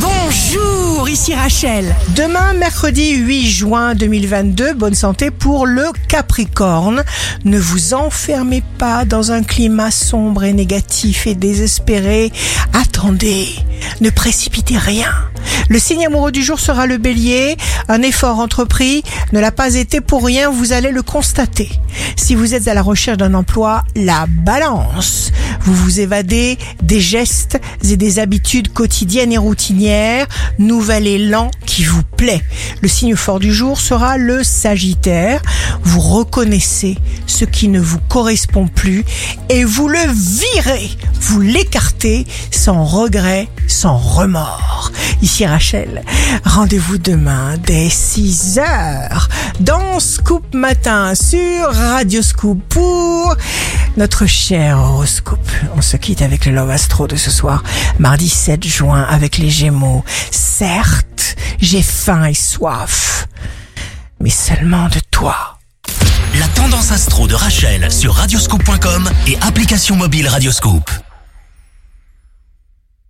Bonjour, ici Rachel. Demain, mercredi 8 juin 2022, bonne santé pour le Capricorne. Ne vous enfermez pas dans un climat sombre et négatif et désespéré. Attendez, ne précipitez rien. Le signe amoureux du jour sera le bélier. Un effort entrepris ne l'a pas été pour rien, vous allez le constater. Si vous êtes à la recherche d'un emploi, la balance. Vous vous évadez des gestes et des habitudes quotidiennes et routinières. Nouvel élan qui vous plaît. Le signe fort du jour sera le Sagittaire. Vous reconnaissez ce qui ne vous correspond plus et vous le virez. Vous l'écartez sans regret, sans remords. Ici Rachel, rendez-vous demain dès 6 heures dans Scoop Matin sur Radio Scoop pour notre cher horoscope. On se quitte avec le Love Astro de ce soir, mardi 7 juin avec les Gémeaux. Certes, j'ai faim et soif, mais seulement de toi. La tendance astro de Rachel sur radioscope.com et application mobile Radioscope.